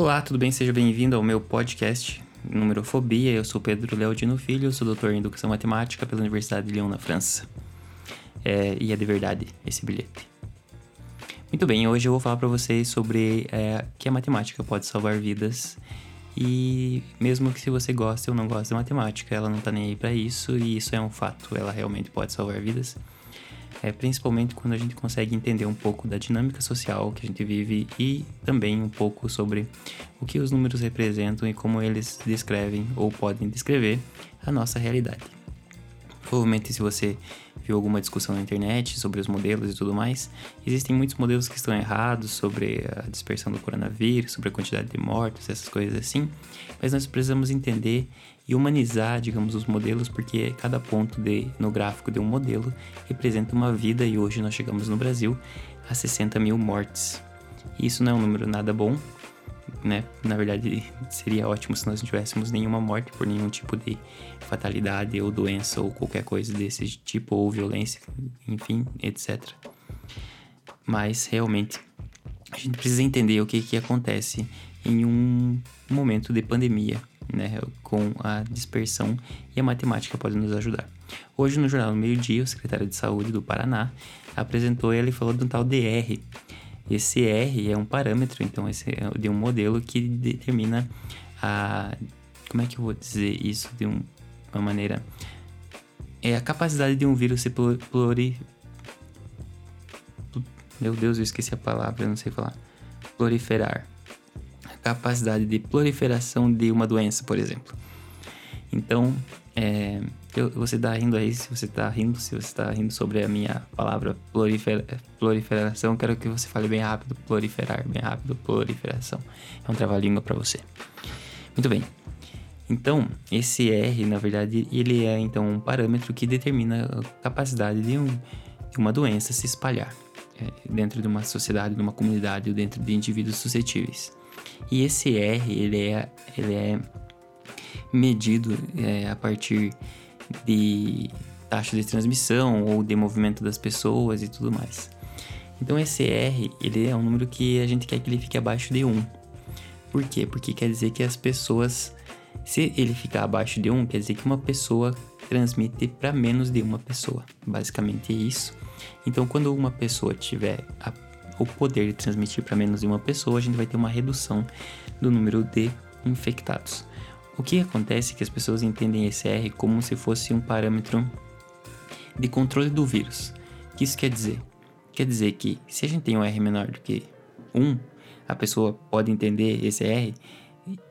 Olá, tudo bem? Seja bem-vindo ao meu podcast Numerofobia. Eu sou Pedro Leodino Filho, sou doutor em Educação Matemática pela Universidade de Lyon, na França. É, e é de verdade esse bilhete. Muito bem, hoje eu vou falar para vocês sobre é, que a matemática pode salvar vidas e mesmo que se você goste ou não goste de matemática, ela não tá nem aí para isso e isso é um fato, ela realmente pode salvar vidas é, principalmente quando a gente consegue entender um pouco da dinâmica social que a gente vive e também um pouco sobre o que os números representam e como eles descrevem ou podem descrever a nossa realidade. Provavelmente, se você viu alguma discussão na internet sobre os modelos e tudo mais, existem muitos modelos que estão errados sobre a dispersão do coronavírus, sobre a quantidade de mortos, essas coisas assim, mas nós precisamos entender e humanizar, digamos, os modelos, porque cada ponto de, no gráfico de um modelo representa uma vida e hoje nós chegamos no Brasil a 60 mil mortes. Isso não é um número nada bom, né? Na verdade, seria ótimo se nós não tivéssemos nenhuma morte por nenhum tipo de fatalidade ou doença ou qualquer coisa desse tipo, ou violência, enfim, etc. Mas realmente a gente precisa entender o que, que acontece em um momento de pandemia, né, com a dispersão e a matemática pode nos ajudar. Hoje no jornal Meio Dia, o secretário de Saúde do Paraná apresentou ele falou de um tal DR, esse R é um parâmetro, então, esse é de um modelo que determina a. Como é que eu vou dizer isso de um, uma maneira. É a capacidade de um vírus se pluri. Meu Deus, eu esqueci a palavra, eu não sei falar. Proliferar. Capacidade de proliferação de uma doença, por exemplo. Então, é, eu, você está rindo aí, se você está rindo, se você está rindo sobre a minha palavra prolifer, proliferação, quero que você fale bem rápido, proliferar, bem rápido, proliferação. É um trava-língua para você. Muito bem. Então, esse R, na verdade, ele é então um parâmetro que determina a capacidade de, um, de uma doença se espalhar é, dentro de uma sociedade, de uma comunidade ou dentro de indivíduos suscetíveis. E esse R, ele é, ele é medido é, a partir de taxa de transmissão ou de movimento das pessoas e tudo mais. Então esse R, ele é um número que a gente quer que ele fique abaixo de 1. Por quê? Porque quer dizer que as pessoas, se ele ficar abaixo de 1, quer dizer que uma pessoa transmite para menos de uma pessoa. Basicamente é isso. Então quando uma pessoa tiver a, o poder de transmitir para menos de uma pessoa, a gente vai ter uma redução do número de infectados. O que acontece é que as pessoas entendem esse R como se fosse um parâmetro de controle do vírus. O que isso quer dizer? Quer dizer que se a gente tem um R menor do que 1, a pessoa pode entender esse R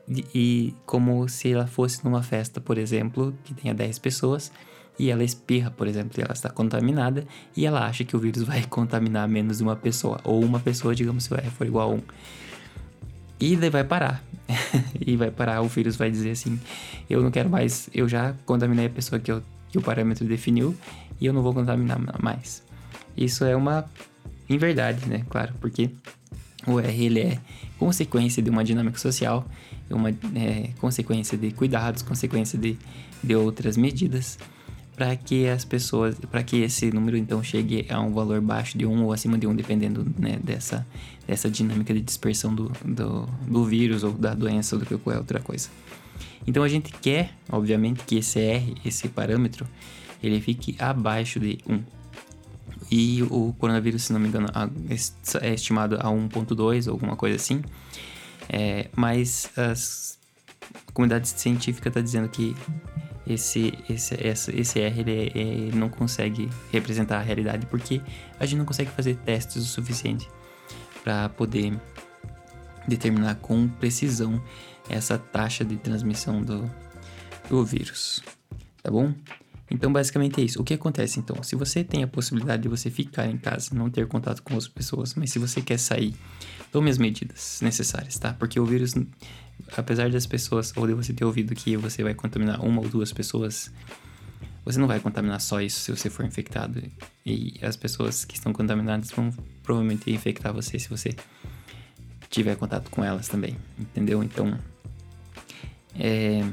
e, e como se ela fosse numa festa, por exemplo, que tenha 10 pessoas e ela espirra, por exemplo, e ela está contaminada e ela acha que o vírus vai contaminar menos de uma pessoa, ou uma pessoa, digamos, se o R for igual a 1. E daí vai parar. e vai parar, o vírus vai dizer assim: eu não quero mais, eu já contaminei a pessoa que, eu, que o parâmetro definiu e eu não vou contaminar mais. Isso é uma inverdade, né? Claro, porque o R ele é consequência de uma dinâmica social, uma é, consequência de cuidados, consequência de, de outras medidas para que as pessoas, para que esse número então chegue a um valor baixo de 1 ou acima de 1, dependendo né, dessa, dessa dinâmica de dispersão do, do, do, vírus ou da doença ou do que qualquer outra coisa. Então a gente quer, obviamente, que esse R, esse parâmetro, ele fique abaixo de 1. E o coronavírus, se não me engano, é estimado a 1.2 ou alguma coisa assim. É, mas as, a comunidade científica está dizendo que esse, esse, esse, esse R ele, ele não consegue representar a realidade porque a gente não consegue fazer testes o suficiente para poder determinar com precisão essa taxa de transmissão do, do vírus, tá bom? Então, basicamente é isso. O que acontece então? Se você tem a possibilidade de você ficar em casa, não ter contato com outras pessoas, mas se você quer sair, tome as medidas necessárias, tá? Porque o vírus apesar das pessoas, ou de você ter ouvido que você vai contaminar uma ou duas pessoas, você não vai contaminar só isso se você for infectado. E as pessoas que estão contaminadas vão provavelmente infectar você se você tiver contato com elas também, entendeu? Então, é,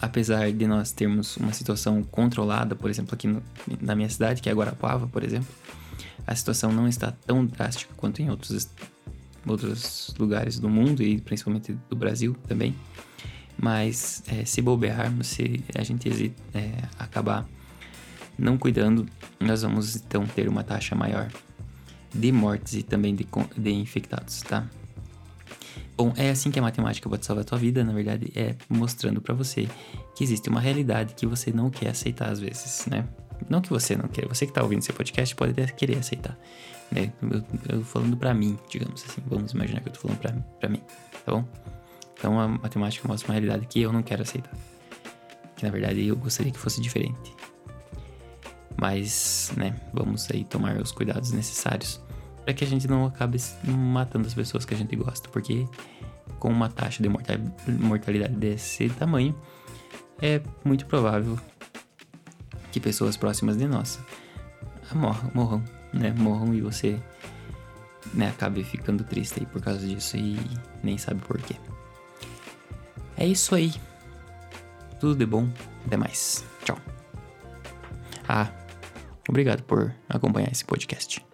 apesar de nós termos uma situação controlada, por exemplo, aqui no, na minha cidade, que é Guarapava, por exemplo, a situação não está tão drástica quanto em outros outros lugares do mundo e principalmente do Brasil também. Mas é, se bobearmos, se a gente é, acabar não cuidando, nós vamos então ter uma taxa maior de mortes e também de, de infectados, tá? Bom, é assim que a matemática pode salvar a tua vida, na verdade, é mostrando para você que existe uma realidade que você não quer aceitar às vezes, né? Não que você não queira, você que tá ouvindo esse podcast pode até querer aceitar, né? Eu, eu falando para mim, digamos assim, vamos imaginar que eu tô falando pra, mim, tá bom? Então a matemática mostra uma realidade que eu não quero aceitar. Que na verdade eu gostaria que fosse diferente. Mas, né, vamos aí tomar os cuidados necessários para que a gente não acabe matando as pessoas que a gente gosta, porque com uma taxa de mortalidade desse tamanho, é muito provável que pessoas próximas de nós morram, né? Morram e você né, acabe ficando triste aí por causa disso e nem sabe por quê. É isso aí. Tudo de bom. Até mais. Tchau. Ah, obrigado por acompanhar esse podcast.